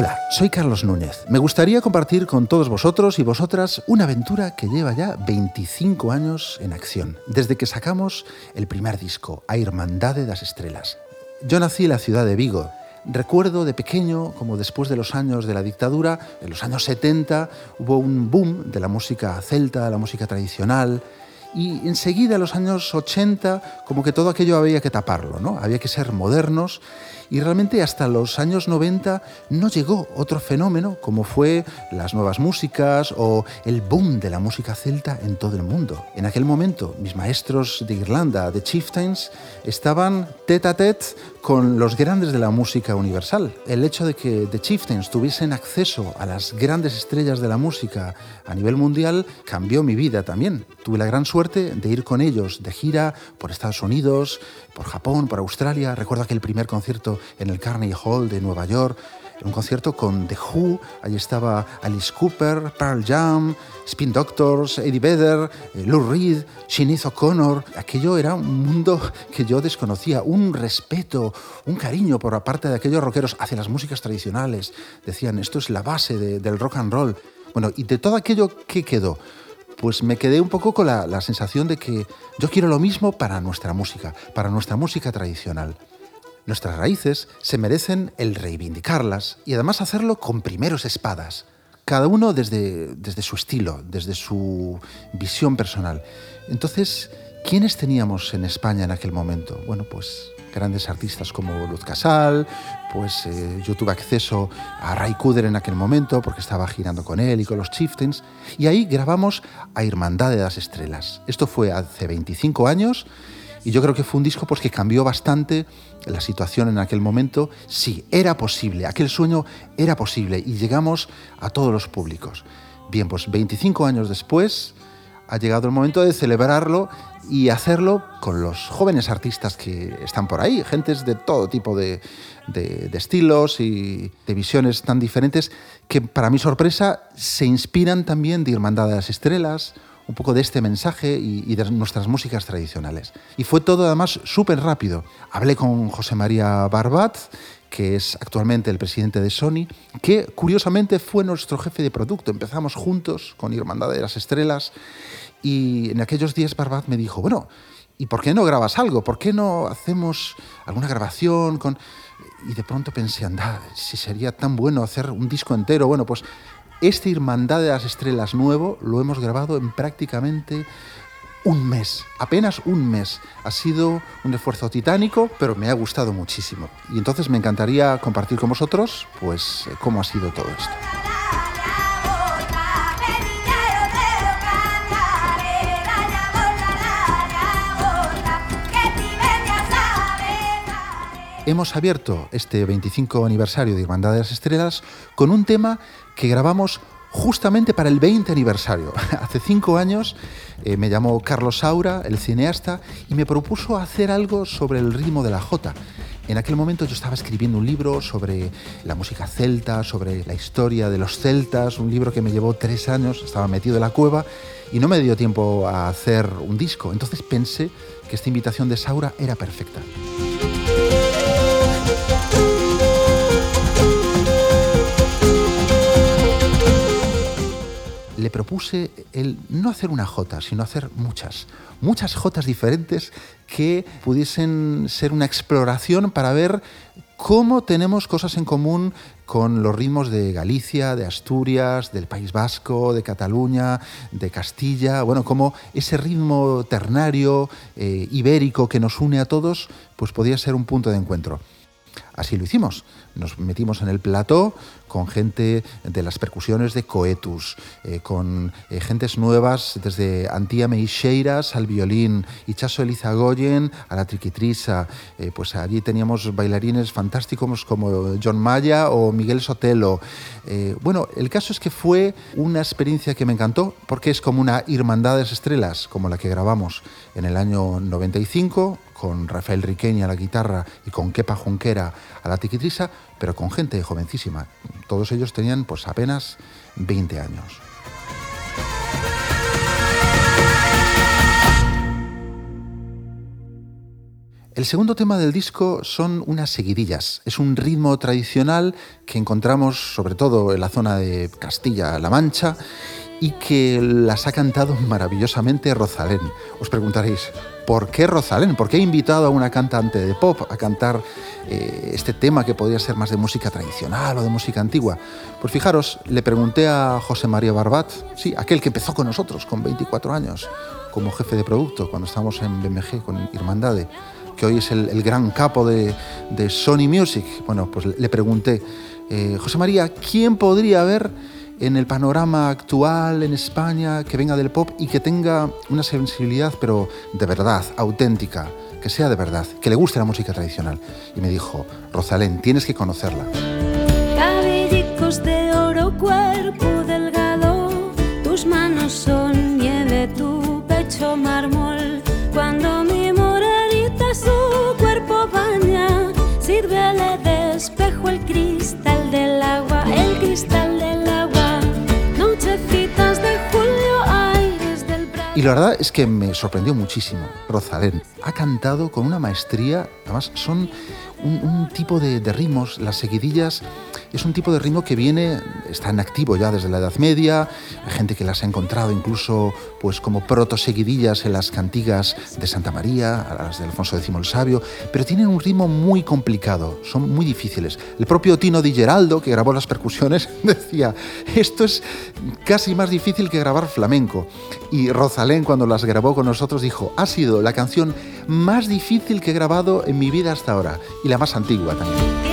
Hola, soy Carlos Núñez. Me gustaría compartir con todos vosotros y vosotras una aventura que lleva ya 25 años en acción, desde que sacamos el primer disco, A Irmandade das Estrelas. Yo nací en la ciudad de Vigo. Recuerdo de pequeño, como después de los años de la dictadura, en los años 70, hubo un boom de la música celta, la música tradicional, y enseguida, en los años 80, como que todo aquello había que taparlo, ¿no? Había que ser modernos y realmente hasta los años 90 no llegó otro fenómeno como fue las nuevas músicas o el boom de la música celta en todo el mundo. En aquel momento, mis maestros de Irlanda, The Chieftains, estaban tete a tete con los grandes de la música universal. El hecho de que The Chieftains tuviesen acceso a las grandes estrellas de la música a nivel mundial cambió mi vida también. Tuve la gran suerte de ir con ellos de gira por Estados Unidos, por Japón, por Australia. Recuerdo aquel primer concierto en el Carnegie Hall de Nueva York un concierto con The Who, ahí estaba Alice Cooper, Pearl Jam, Spin Doctors, Eddie Vedder, eh, Lou Reed, Sinead O'Connor. Aquello era un mundo que yo desconocía, un respeto, un cariño por parte de aquellos rockeros hacia las músicas tradicionales. Decían, esto es la base del rock and roll. Bueno, y de todo aquello que quedó, pues me quedé un poco con la, la sensación de que yo quiero lo mismo para nuestra música, para nuestra música tradicional. Nuestras raíces se merecen el reivindicarlas y además hacerlo con primeros espadas, cada uno desde, desde su estilo, desde su visión personal. Entonces, ¿quiénes teníamos en España en aquel momento? Bueno, pues grandes artistas como Luz Casal, pues eh, yo tuve acceso a Ray Cooder en aquel momento porque estaba girando con él y con los Chieftains, y ahí grabamos a Hermandad de las Estrellas. Esto fue hace 25 años y yo creo que fue un disco pues, que cambió bastante la situación en aquel momento. Sí, era posible, aquel sueño era posible y llegamos a todos los públicos. Bien, pues 25 años después ha llegado el momento de celebrarlo y hacerlo con los jóvenes artistas que están por ahí, gentes de todo tipo de, de, estilos y de visiones tan diferentes que para mi sorpresa se inspiran también de Hermandad de las Estrellas, un poco de este mensaje y, de nuestras músicas tradicionales. Y fue todo además súper rápido. Hablé con José María Barbat, que es actualmente el presidente de Sony, que curiosamente fue nuestro jefe de producto. Empezamos juntos con Hermandad de las Estrellas y en aquellos días Barbat me dijo, bueno, ¿y por qué no grabas algo? ¿Por qué no hacemos alguna grabación? Y de pronto pensé, anda, si sería tan bueno hacer un disco entero. Bueno, pues este Hermandad de las Estrellas nuevo lo hemos grabado en prácticamente un mes, apenas un mes. Ha sido un esfuerzo titánico, pero me ha gustado muchísimo. Y entonces me encantaría compartir con vosotros, pues, eh, cómo ha sido todo esto. hemos abierto este 25 aniversario de Hermandad de las Estrellas con un tema que grabamos justamente para el 20 aniversario. Hace cinco años eh, me llamó Carlos Saura, el cineasta, y me propuso hacer algo sobre el ritmo de la jota. En aquel momento yo estaba escribiendo un libro sobre la música celta, sobre la historia de los celtas, un libro que me llevó tres años, estaba metido en la cueva y no me dio tiempo a hacer un disco. Entonces pensé que esta invitación de Saura era perfecta. Le propuse el no hacer una jota, sino hacer muchas, muchas jotas diferentes que pudiesen ser una exploración para ver cómo tenemos cosas en común con los ritmos de Galicia, de Asturias, del País Vasco, de Cataluña, de Castilla, bueno, cómo ese ritmo ternario, eh, ibérico que nos une a todos, pues podía ser un punto de encuentro. Así lo hicimos. Nos metimos en el plató con gente de las percusiones de Coetus, eh, con eh, gentes nuevas desde Antía Meixeiras al violín, Ichaso Elizagoyen a la triquitrisa. Eh, pues allí teníamos bailarines fantásticos como John Maya o Miguel Sotelo. bueno, el caso es que fue una experiencia que me encantó porque es como una Hermandad de Estrellas, como la que grabamos en el año 95 con Rafael Riqueña a la guitarra y con Kepa Junquera la tiquitrisa, pero con gente jovencísima. Todos ellos tenían pues apenas 20 años. El segundo tema del disco son unas seguidillas. Es un ritmo tradicional que encontramos sobre todo en la zona de Castilla-La Mancha y que las ha cantado maravillosamente Rosalén. Os preguntaréis, ¿por qué Rosalén? ¿Por qué ha invitado a una cantante de pop a cantar eh, este tema que podría ser más de música tradicional o de música antigua? Pues fijaros, le pregunté a José María Barbat, sí, aquel que empezó con nosotros con 24 años como jefe de producto cuando estábamos en BMG con Irmandade que hoy es el, gran capo de, Sony Music. Bueno, pues le pregunté, eh, José María, ¿quién podría haber en el panorama actual en España que venga del pop y que tenga una sensibilidad, pero de verdad, auténtica, que sea de verdad, que le guste la música tradicional? Y me dijo, Rosalén, tienes que conocerla. Cabellicos de oro, cuerpo delgado, tus manos son nieve, tu pecho mármol. Cuando mi su cuerpo baña, sírvele de espejo el cristal del agua, el cristal del Y la verdad es que me sorprendió muchísimo. Rosalén ha cantado con una maestría, además son un, tipo de, ritmos, las seguidillas, es un tipo de ritmo que viene, está en activo ya desde la Edad Media, hay gente que las ha encontrado incluso pues como protoseguidillas en las cantigas de Santa María, las de Alfonso X el Sabio, pero tienen un ritmo muy complicado, son muy difíciles. El propio Tino Di Geraldo, que grabó las percusiones, decía, esto es casi más difícil que grabar flamenco. Y Rosalén, cuando las grabó con nosotros, dijo, ha sido la canción más difícil que he grabado en mi vida hasta ahora y la más antigua también.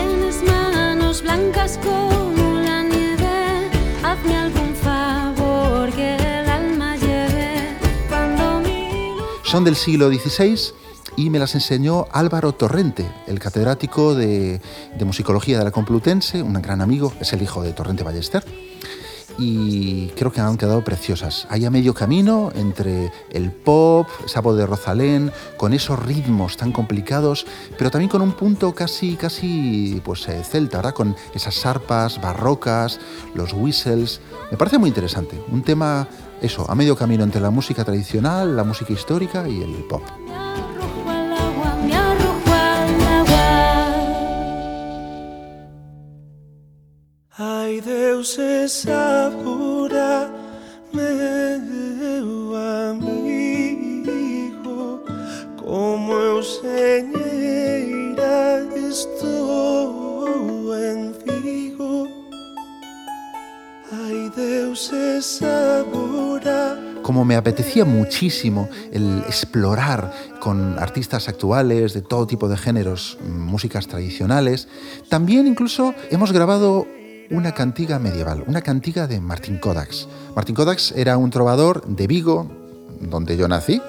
Son del siglo XVI y me las enseñó Álvaro Torrente, el catedrático de, musicología de la Complutense, un gran amigo, es el hijo de Torrente Ballester y creo que han quedado preciosas. Hay a medio camino entre el pop, esa voz de Rosalén, con esos ritmos tan complicados, pero también con un punto casi, casi pues, eh, celta, ¿verdad? Con esas arpas barrocas, los whistles. Me parece muy interesante. Un tema, eso, a medio camino entre la música tradicional, la música histórica y el pop. Ai, Deus segura como me apetecía muchísimo el explorar con artistas actuales de todo tipo de géneros, músicas tradicionales, también incluso hemos grabado una cantiga medieval, una cantiga de Martín Kodax. Martín Kodax era un trovador de Vigo, donde yo nací,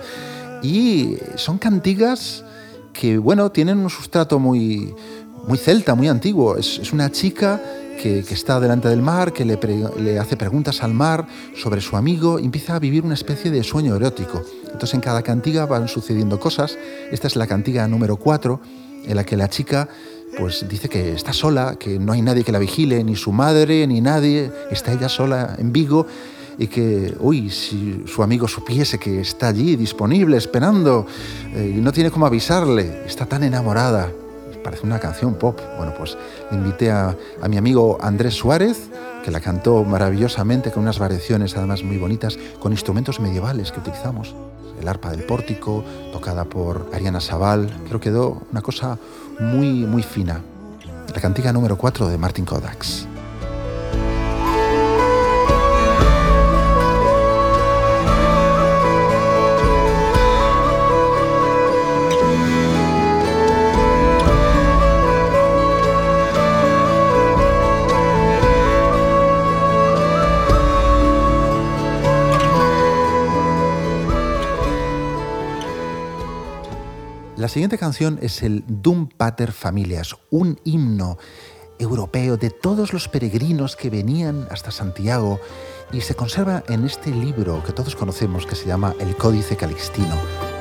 y son cantigas que, bueno, tienen un sustrato muy, muy celta, muy antiguo. Es, una chica que, está delante del mar, que le, hace preguntas al mar sobre su amigo y empieza a vivir una especie de sueño erótico. Entonces en cada cantiga van sucediendo cosas. Esta es la cantiga número 4, en la que la chica pues dice que está sola, que no hay nadie que la vigile, ni su madre, ni nadie, está ella sola en Vigo y que, uy, si su amigo supiese que está allí disponible, esperando, eh, y no tiene cómo avisarle, está tan enamorada. Parece una canción pop. Bueno, pues invité a, a mi amigo Andrés Suárez, que la cantó maravillosamente, con unas variaciones además muy bonitas, con instrumentos medievales que utilizamos. El arpa del pórtico, tocada por Ariana Sabal. Creo que quedó una cosa muy, muy fina. La cantiga número 4 de Martin Kodaks. Siguiente canción es el Dum Pater Familias, un himno europeo de todos los peregrinos que venían hasta Santiago y se conserva en este libro que todos conocemos que se llama El Códice Calixtino.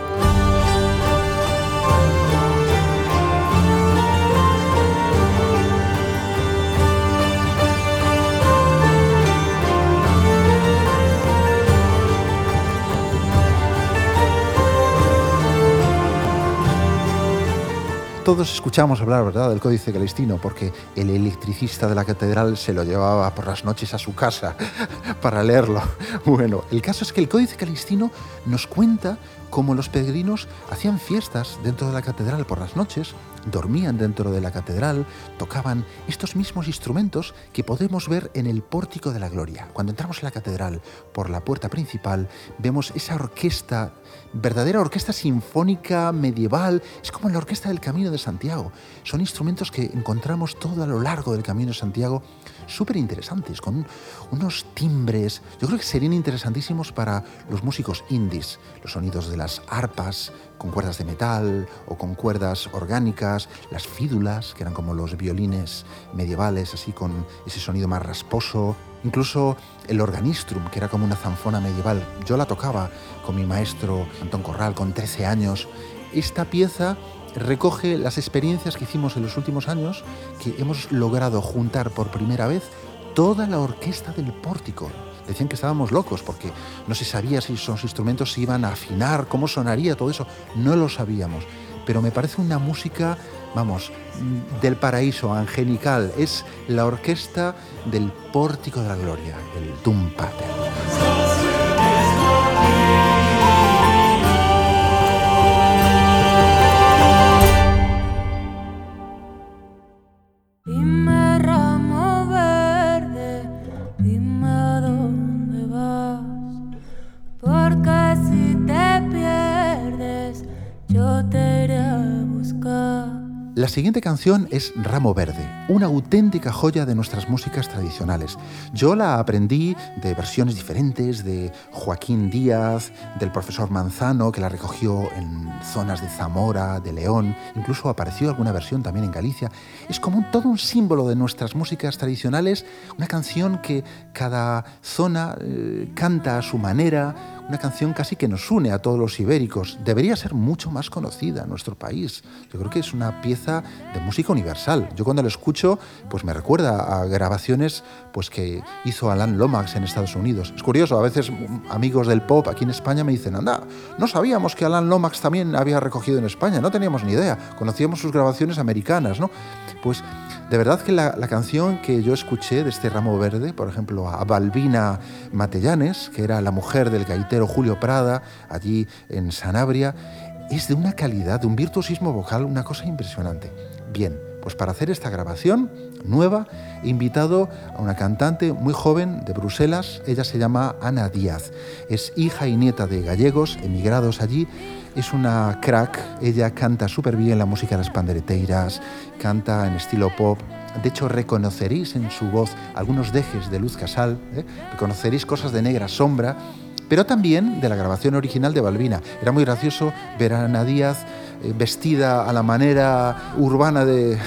Todos escuchamos hablar, ¿verdad?, del Códice Calistino, porque el electricista de la catedral se lo llevaba por las noches a su casa para leerlo. Bueno, el caso es que el Códice Calistino nos cuenta cómo los peregrinos hacían fiestas dentro de la catedral por las noches dormían dentro de la catedral, tocaban estos mismos instrumentos que podemos ver en el pórtico de la gloria. Cuando entramos en la catedral por la puerta principal, vemos esa orquesta, verdadera orquesta sinfónica medieval, es como la orquesta del Camino de Santiago. Son instrumentos que encontramos todo a lo largo del Camino de Santiago, súper interesantes, con unos timbres, yo creo que serían interesantísimos para los músicos indies, los sonidos de las arpas, con cuerdas de metal o con cuerdas orgánicas, las fídulas, que eran como los violines medievales, así con ese sonido más rasposo, incluso el organistrum, que era como una zanfona medieval. Yo la tocaba con mi maestro Antón Corral con 13 años. Esta pieza recoge las experiencias que hicimos en los últimos años, que hemos logrado juntar por primera vez toda la orquesta del pórtico decían que estábamos locos porque no se sabía si esos instrumentos se iban a afinar, cómo sonaría todo eso. No lo sabíamos. Pero me parece una música, vamos, del paraíso, angelical. Es la orquesta del pórtico de la gloria, el. La siguiente canción es Ramo Verde, una auténtica joya de nuestras músicas tradicionales. Yo la aprendí de versiones diferentes de Joaquín Díaz, del profesor Manzano, que la recogió en zonas de Zamora, de León, incluso apareció alguna versión también en Galicia. Es como todo un símbolo de nuestras músicas tradicionales, una canción que cada zona eh, canta a su manera, una canción casi que nos une a todos los ibéricos. Debería ser mucho más conocida en nuestro país. Yo creo que es una pieza de música universal. Yo cuando lo escucho, pues me recuerda a grabaciones pues que hizo Alan Lomax en Estados Unidos. Es curioso, a veces amigos del pop aquí en España me dicen, anda, no sabíamos que Alan Lomax también había recogido en España, no teníamos ni idea, conocíamos sus grabaciones americanas, ¿no? Pues de verdad que la, canción que yo escuché de este ramo verde, por ejemplo, a Balbina Matellanes, que era la mujer del gaitero Julio Prada, allí en Sanabria, es de una calidad, de un virtuosismo vocal, una cosa impresionante. Bien, pues para hacer esta grabación nueva he invitado a una cantante muy joven de Bruselas, ella se llama Ana Díaz, es hija y nieta de gallegos emigrados allí, es una crack, ella canta súper bien la música de las pandereteiras, canta en estilo pop, de hecho reconoceréis en su voz algunos dejes de Luz Casal, ¿eh? reconoceréis cosas de Negra Sombra, pero también de la grabación original de Balbina. Era muy gracioso ver a Ana Díaz eh, vestida a la manera urbana de,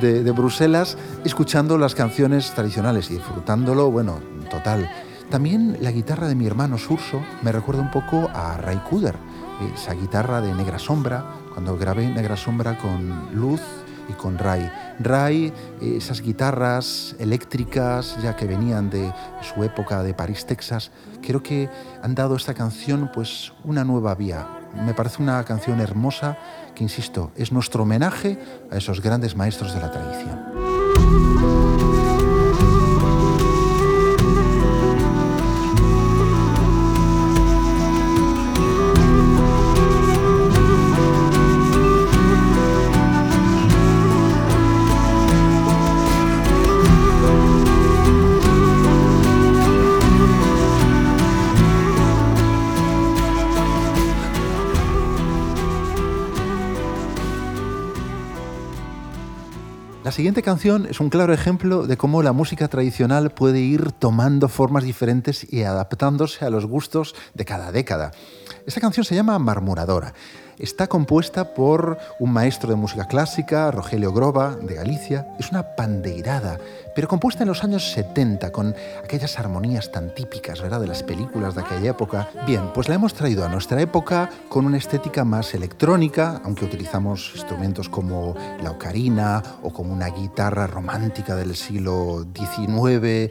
de, Bruselas, escuchando las canciones tradicionales y disfrutándolo, bueno, total. También la guitarra de mi hermano Surso me recuerda un poco a Ray Kuder esa guitarra de Negra Sombra, cuando grabé Negra Sombra con Luz y con Ray. Ray, esas guitarras eléctricas ya que venían de su época de París, Texas, creo que han dado a esta canción pues una nueva vía. Me parece una canción hermosa que, insisto, es nuestro homenaje a esos grandes maestros de la tradición. Siguiente canción es un claro ejemplo de cómo la música tradicional puede ir tomando formas diferentes y adaptándose a los gustos de cada década. Esta canción se llama Marmoradora Está compuesta por un maestro de música clásica, Rogelio Groba, de Galicia. Es una pandeirada, pero compuesta en los años 70, con aquellas armonías tan típicas ¿verdad? de las películas de aquella época. Bien, pues la hemos traído a nuestra época con una estética más electrónica, aunque utilizamos instrumentos como la ocarina o como una guitarra romántica del siglo XIX, eh,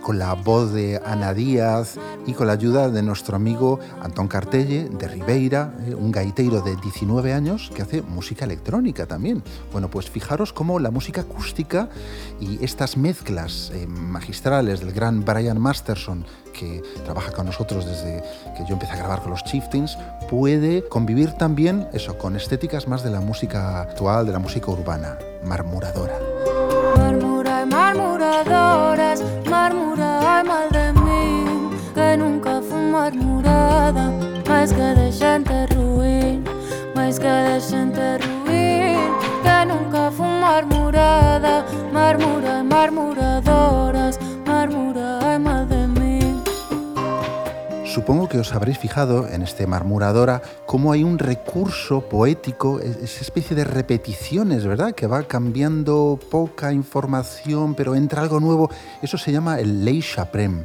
con la voz de Ana Díaz y con la ayuda de nuestro amigo Antón Cartelle, de Ribeira, eh, un gaitero de 19 años que hace música electrónica también. Bueno, pues fijaros cómo la música acústica y estas mezclas eh, magistrales del gran Brian Masterson, que trabaja con nosotros desde que yo empecé a grabar con los Chieftains, puede convivir también eso con estéticas más de la música actual, de la música urbana, marmuradora. Marmura marmuradoras, marmura mal de mí, que nunca fue marmurada, más que de gente nunca marmura marmura de mí. Supongo que os habréis fijado en este marmuradora cómo hay un recurso poético, es- esa especie de repeticiones, ¿verdad? Que va cambiando poca información, pero entra algo nuevo. Eso se llama el lei chaprem.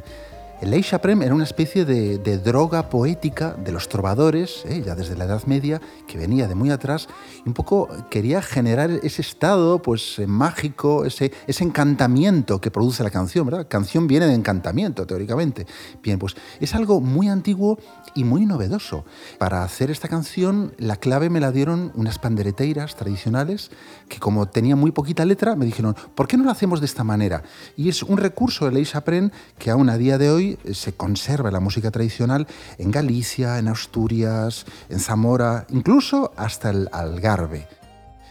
El lei chaprem era una especie de, de droga poética de los trovadores, ¿eh? ya desde la Edad Media, que venía de muy atrás, y un poco quería generar ese estado pues, eh, mágico, ese, ese encantamiento que produce la canción, ¿verdad? Canción viene de encantamiento, teóricamente. Bien, pues es algo muy antiguo y muy novedoso. Para hacer esta canción, la clave me la dieron unas pandereteiras tradicionales que como tenía muy poquita letra, me dijeron, ¿por qué no lo hacemos de esta manera? Y es un recurso de Ley Chapren que aún a día de hoy se conserva la música tradicional en Galicia, en Asturias, en Zamora, incluso hasta el Algarve.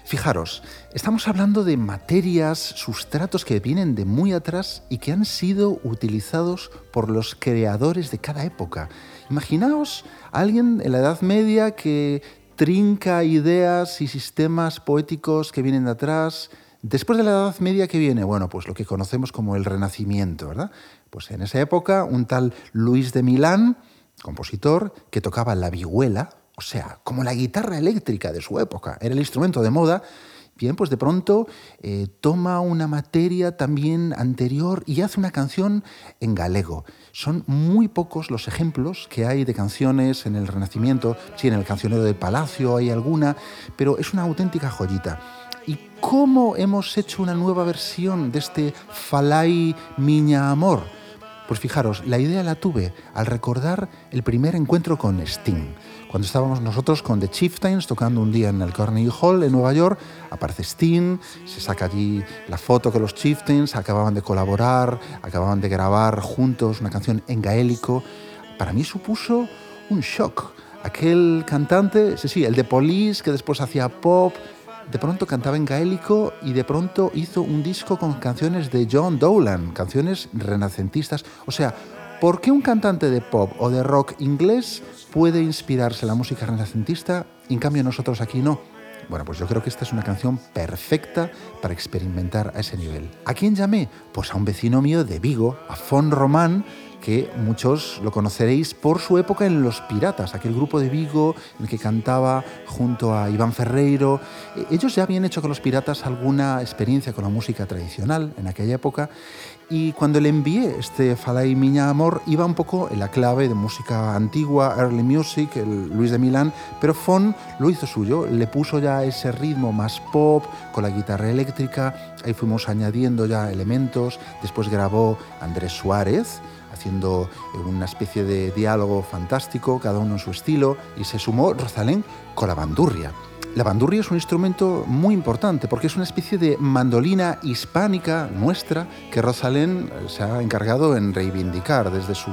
Fijaros, estamos hablando de materias, sustratos que vienen de muy atrás y que han sido utilizados por los creadores de cada época. Imaginaos a alguien en la Edad Media que trinca ideas y sistemas poéticos que vienen de atrás. Después de la Edad Media, ¿qué viene? Bueno, pues lo que conocemos como el Renacimiento, ¿verdad? Pues en esa época, un tal Luis de Milán, compositor, que tocaba la vihuela, o sea, como la guitarra eléctrica de su época, era el instrumento de moda, bien, pues de pronto eh, toma una materia también anterior y hace una canción en galego. Son muy pocos los ejemplos que hay de canciones en el Renacimiento, sí, en el cancionero del Palacio hay alguna, pero es una auténtica joyita. ¿Y cómo hemos hecho una nueva versión de este Falai Miña Amor? Pues fijaros, la idea la tuve al recordar el primer encuentro con Sting. Cuando estábamos nosotros con The Chieftains tocando un día en el Carnegie Hall en Nueva York, aparece Sting, se saca allí la foto que los Chieftains acababan de colaborar, acababan de grabar juntos una canción en gaélico. Para mí supuso un shock. Aquel cantante, sí, sí, el de Police, que después hacía pop, de pronto cantaba en gaélico y de pronto hizo un disco con canciones de John Dowland, canciones renacentistas. O sea, ¿por qué un cantante de pop o de rock inglés puede inspirarse en la música renacentista y en cambio nosotros aquí no? Bueno, pues yo creo que esta es una canción perfecta para experimentar a ese nivel. ¿A quién llamé? Pues a un vecino mío de Vigo, a Fon Román, que muchos lo conoceréis por su época en Los Piratas, aquel grupo de Vigo en el que cantaba junto a Iván Ferreiro. Eh, Ellos ya habían hecho con Los Piratas alguna experiencia con la música tradicional en aquella época y cuando le envié este Falai Miña Amor iba un poco en la clave de música antigua, early music, el Luis de Milán, pero Fon lo hizo suyo, le puso ya ese ritmo más pop con la guitarra eléctrica, ahí fuimos añadiendo ya elementos, después grabó Andrés Suárez, haciendo una especie de diálogo fantástico, cada uno en su estilo, y se sumó Rosalén con la bandurria. La bandurria es un instrumento muy importante porque es una especie de mandolina hispánica nuestra que Rosalén se ha encargado en reivindicar desde su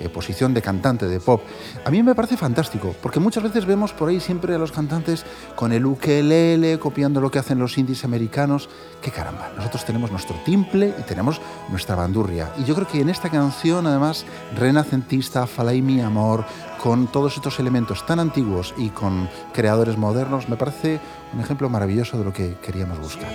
eh, posición de cantante de pop. A mí me parece fantástico porque muchas veces vemos por ahí siempre a los cantantes con el ukelele copiando lo que hacen los indies americanos. ¡Qué caramba! Nosotros tenemos nuestro timple y tenemos nuestra bandurria. Y yo creo que en esta canción, además, renacentista, Falai mi amor, con todos estos elementos tan antiguos y con creadores modernos, me parece un ejemplo maravilloso de lo que queríamos buscar.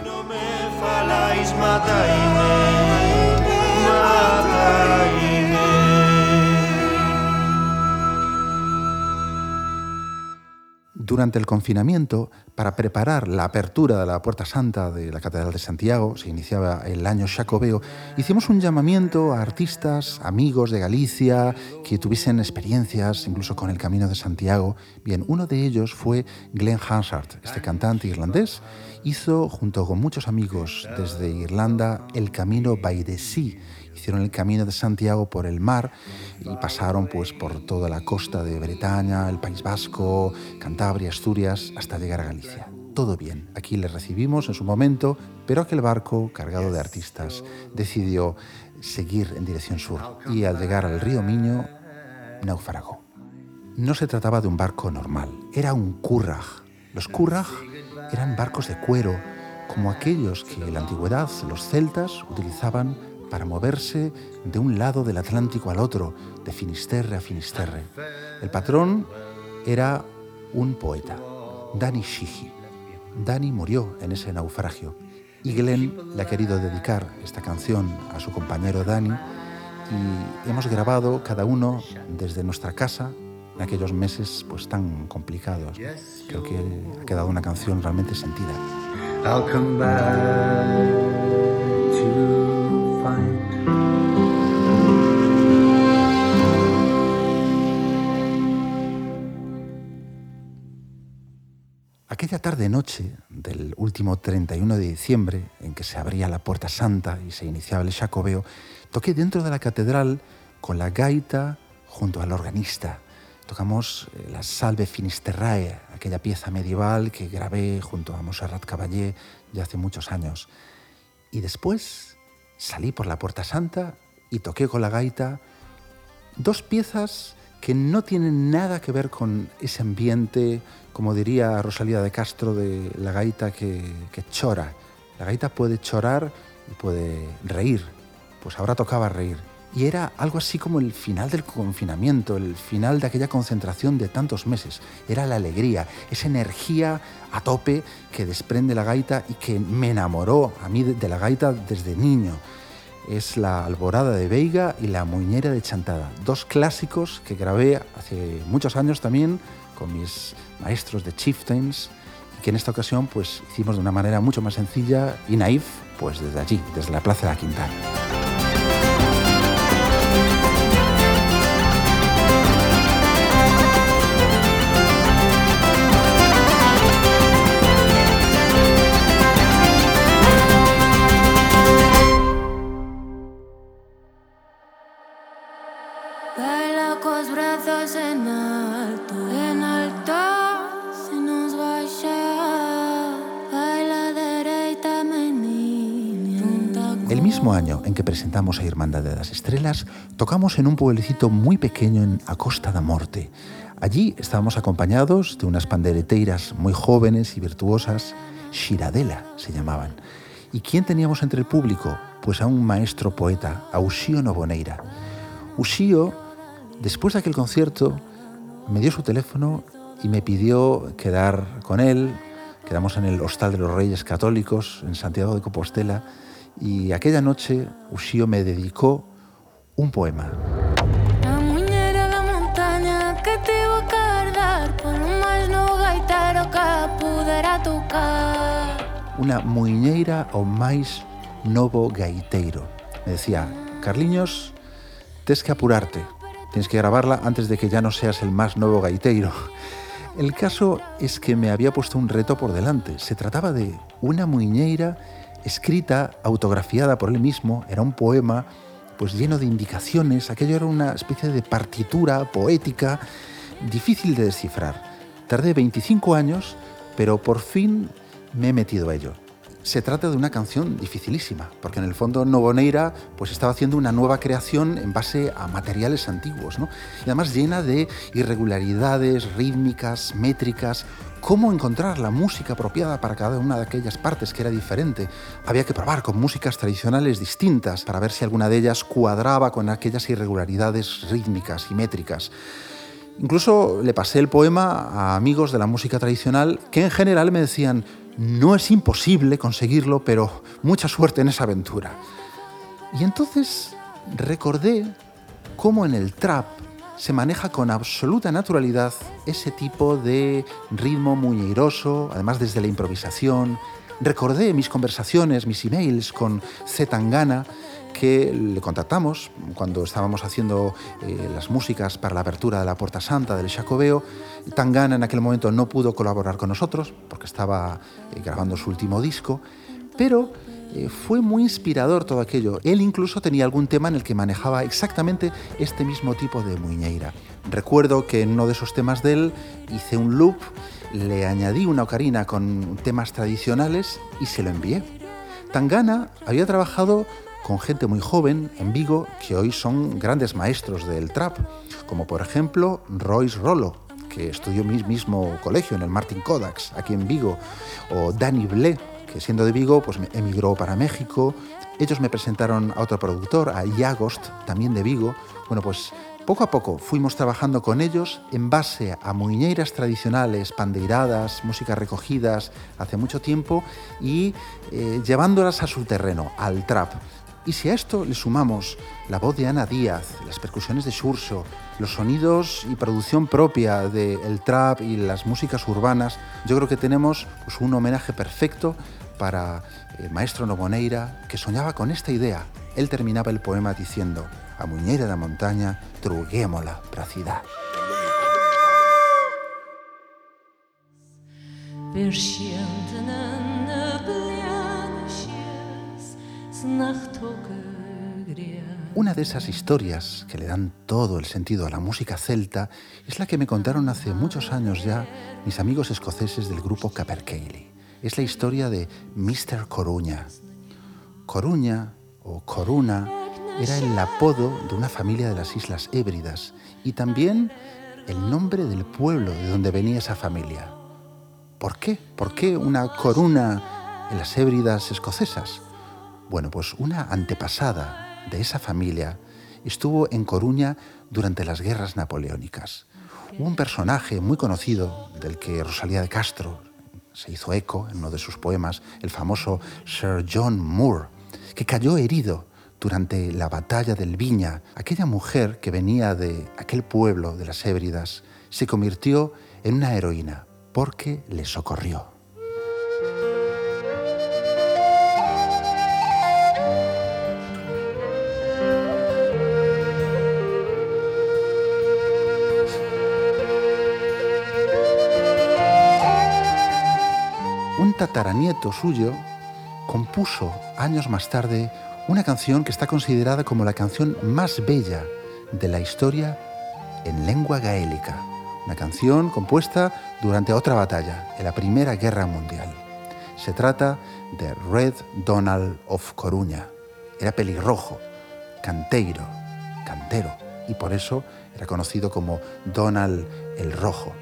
Durante el confinamiento para preparar la apertura de la Puerta Santa de la Catedral de Santiago, se iniciaba el año Jacobeo, hicimos un llamamiento a artistas, amigos de Galicia, que tuviesen experiencias incluso con el Camino de Santiago. Bien, uno de ellos fue Glenn Hansard, este cantante irlandés, hizo junto con muchos amigos desde Irlanda el Camino by the Sea, hicieron el camino de Santiago por el mar y pasaron pues por toda la costa de Bretaña, el País Vasco, Cantabria, Asturias, hasta llegar a Galicia. Todo bien, aquí les recibimos en su momento, pero aquel barco cargado de artistas decidió seguir en dirección sur y al llegar al río Miño naufragó. No se trataba de un barco normal, era un curraj. Los curraj eran barcos de cuero, como aquellos que en la antigüedad los celtas utilizaban para moverse de un lado del Atlántico al otro, de Finisterre a Finisterre. El patrón era un poeta, Dani Shiji. Dani murió en ese naufragio y Glenn le ha querido dedicar esta canción a su compañero Dani y hemos grabado cada uno desde nuestra casa en aquellos meses pues tan complicados. Creo que ha quedado una canción realmente sentida. Aquella tarde-noche del último 31 de diciembre, en que se abría la Puerta Santa y se iniciaba el Jacobeo, toqué dentro de la catedral con la gaita junto al organista. Tocamos eh, la Salve Finisterrae, aquella pieza medieval que grabé junto a Monserrat Caballé ya hace muchos años. Y después salí por la Puerta Santa y toqué con la gaita dos piezas que no tienen nada que ver con ese ambiente, como diría Rosalía de Castro, de la gaita que, que chora. La gaita puede chorar y puede reír. Pues ahora tocaba reír. Y era algo así como el final del confinamiento, el final de aquella concentración de tantos meses. Era la alegría, esa energía a tope que desprende la gaita y que me enamoró a mí de la gaita desde niño es La Alborada de Veiga y La Muñera de Chantada, dos clásicos que grabé hace muchos años también con mis maestros de Chieftains y que en esta ocasión pues hicimos de una manera mucho más sencilla y naif, pues desde allí, desde la Plaza de la Quintana. Mismo año en que presentamos a Irmandad de las Estrellas, tocamos en un pueblecito muy pequeño en Acosta da Morte. Allí estábamos acompañados de unas pandereteiras muy jóvenes y virtuosas, Xiradela se llamaban. ¿Y quién teníamos entre el público? Pues a un maestro poeta, a Uxío Novoneira. Uxío, después de aquel concierto, me dio su teléfono y me pidió quedar con él. Quedamos en el Hostal de los Reyes Católicos, en Santiago de Compostela, y aquella noche Ushio me dedicó un poema. A muñera da montaña que te vou que por un máis no gaitaro que pudera tocar Una muñeira ao máis novo gaiteiro Me decía, Carliños, tens que apurarte Tens que grabarla antes de que ya no seas el más novo gaiteiro El caso es que me había puesto un reto por delante. Se trataba de una muñeira escrita, autografiada por él mismo, era un poema pues lleno de indicaciones, aquello era una especie de partitura poética difícil de descifrar. Tardé 25 años, pero por fin me he metido a ello se trata de una canción dificilísima, porque en el fondo Novoneira pues estaba haciendo una nueva creación en base a materiales antiguos, y además llena de irregularidades rítmicas, métricas, cómo encontrar la música apropiada para cada una de aquellas partes que era diferente. Había que probar con músicas tradicionales distintas para ver si alguna de ellas cuadraba con aquellas irregularidades rítmicas y métricas. Incluso le pasé el poema a amigos de la música tradicional que en general me decían, no es imposible conseguirlo, pero mucha suerte en esa aventura. Y entonces recordé cómo en el trap se maneja con absoluta naturalidad ese tipo de ritmo muñeiroso, además desde la improvisación. Recordé mis conversaciones, mis emails con Zetangana, que le contactamos cuando estábamos haciendo eh, las músicas para la apertura de la Puerta Santa del Jacobeo. Tangana en aquel momento no pudo colaborar con nosotros porque estaba eh, grabando su último disco, pero eh, fue muy inspirador todo aquello. Él incluso tenía algún tema en el que manejaba exactamente este mismo tipo de muñeira. Recuerdo que en uno de esos temas de él hice un loop, le añadí una ocarina con temas tradicionales y se lo envié. Tangana había trabajado con gente muy joven en Vigo que hoy son grandes maestros del trap, como por ejemplo Royce Rollo, que estudió mi mismo colegio, en el Martin Kodaks, aquí en Vigo, o Danny Blé, que siendo de Vigo, pues emigró para México. Ellos me presentaron a otro productor, a Yagost, también de Vigo. Bueno, pues poco a poco fuimos trabajando con ellos en base a muñeiras tradicionales, pandeiradas, músicas recogidas hace mucho tiempo y eh, llevándolas a su terreno, al trap. Y si a esto le sumamos la voz de Ana Díaz, las percusiones de Xurso, los sonidos y producción propia del trap y las músicas urbanas, yo creo que tenemos pues, un homenaje perfecto para el maestro Noboneira, que soñaba con esta idea. Él terminaba el poema diciendo, a Muñeira la montaña, truguémola cidade. Una de esas historias que le dan todo el sentido a la música celta es la que me contaron hace muchos años ya mis amigos escoceses del grupo Capercaillie es la historia de Mr. Coruña. Coruña o Coruna era el apodo de una familia de las Islas Hébridas y también el nombre del pueblo de donde venía esa familia. ¿Por qué? ¿Por qué una coruna en las Hébridas escocesas? Bueno, pues una antepasada de esa familia estuvo en Coruña durante las guerras napoleónicas. Un personaje muy conocido del que Rosalía de Castro se hizo eco en uno de sus poemas, el famoso Sir John Moore, que cayó herido durante la batalla del Viña. Aquella mujer que venía de aquel pueblo de las Hébridas se convirtió en una heroína porque le socorrió. Tataranieto suyo compuso años más tarde una canción que está considerada como la canción más bella de la historia en lengua gaélica. Una canción compuesta durante otra batalla, en la Primera Guerra Mundial. Se trata de Red Donald of Coruña. Era pelirrojo, canteiro, cantero, y por eso era conocido como Donald el Rojo.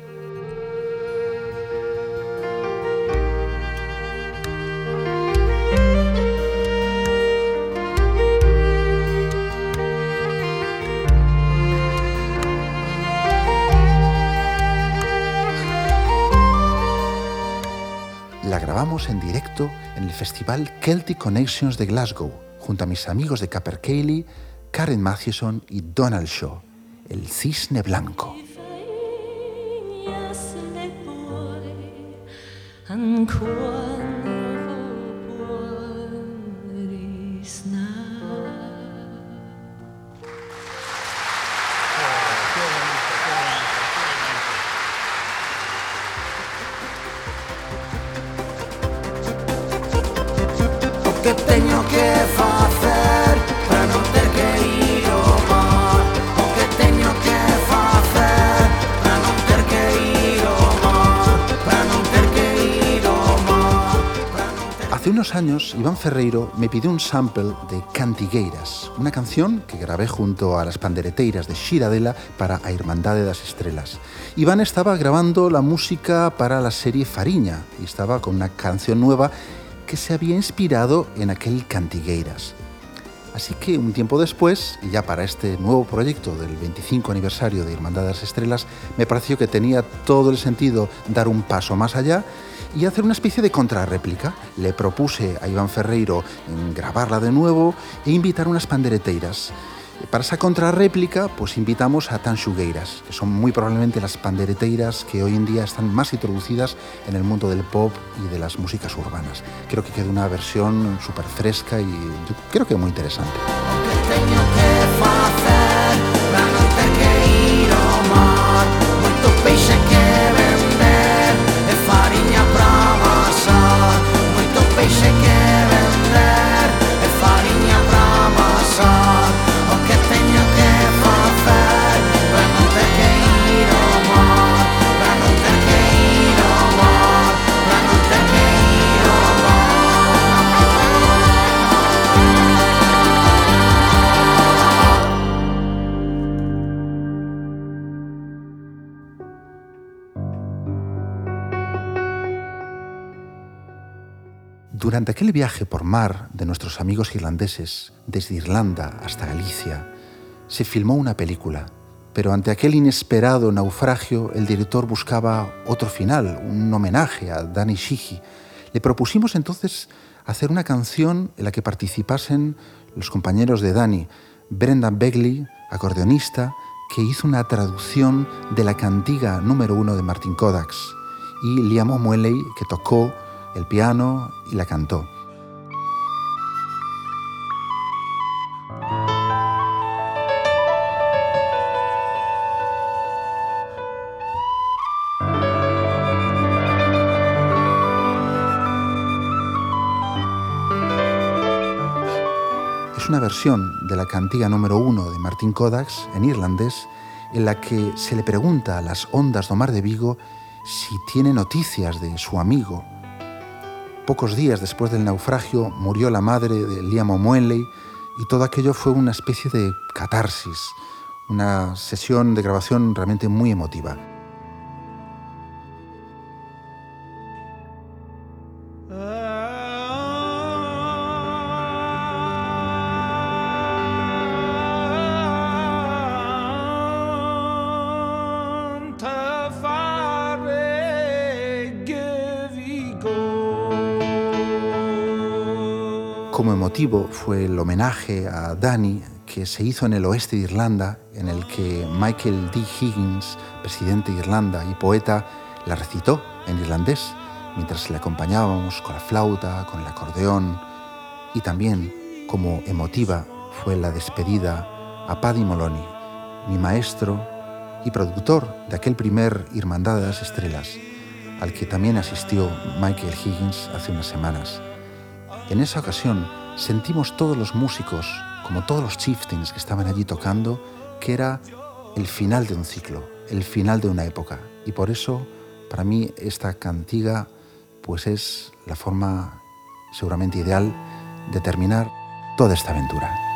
En directo en el festival Celtic Connections de Glasgow, junto a mis amigos de Capercaillie, Karen Mathieson y Donald Shaw, el cisne blanco. unos años, Iván Ferreiro me pidió un sample de Cantigueiras, una canción que grabé junto a las pandereteiras de Xiradela para A Irmandade das Estrelas. Iván estaba grabando la música para la serie Fariña y estaba con una canción nueva que se había inspirado en aquel Cantigueiras. Así que un tiempo después, y ya para este nuevo proyecto del 25 aniversario de Irmandad de las Estrellas, me pareció que tenía todo el sentido dar un paso más allá y hacer una especie de contrarréplica. Le propuse a Iván Ferreiro grabarla de nuevo e invitar unas pandereteiras. Para esa contrarréplica, pues invitamos a Tanxugueiras, que son muy probablemente las pandereteiras que hoy en día están más introducidas en el mundo del pop y de las músicas urbanas. Creo que queda una versión súper fresca y creo que muy interesante. Durante aquel viaje por mar de nuestros amigos irlandeses, desde Irlanda hasta Galicia, se filmó una película, pero ante aquel inesperado naufragio el director buscaba otro final, un homenaje a Danny Sheehy. Le propusimos entonces hacer una canción en la que participasen los compañeros de Danny, Brendan Begley, acordeonista, que hizo una traducción de la cantiga número uno de Martin Kodaks, y Liam O'Malley, que tocó el piano y la cantó. Es una versión de la cantiga número uno de Martin Kodaks en irlandés en la que se le pregunta a las ondas do mar de Vigo si tiene noticias de su amigo Pocos días después del naufragio murió la madre de Liam O'Muenley y todo aquello fue una especie de catarsis, una sesión de grabación realmente muy emotiva. Como emotivo fue el homenaje a Danny que se hizo en el oeste de Irlanda, en el que Michael D. Higgins, presidente de Irlanda y poeta, la recitó en irlandés, mientras le acompañábamos con la flauta, con el acordeón, y también como emotiva fue la despedida a Paddy Moloney, mi maestro y productor de aquel primer Hermandad de las Estrellas, al que también asistió Michael Higgins hace unas semanas. En esa ocasión sentimos todos los músicos, como todos los chieftains que estaban allí tocando, que era el final de un ciclo, el final de una época. Y por eso, para mí, esta cantiga pues es la forma seguramente ideal de terminar toda esta aventura.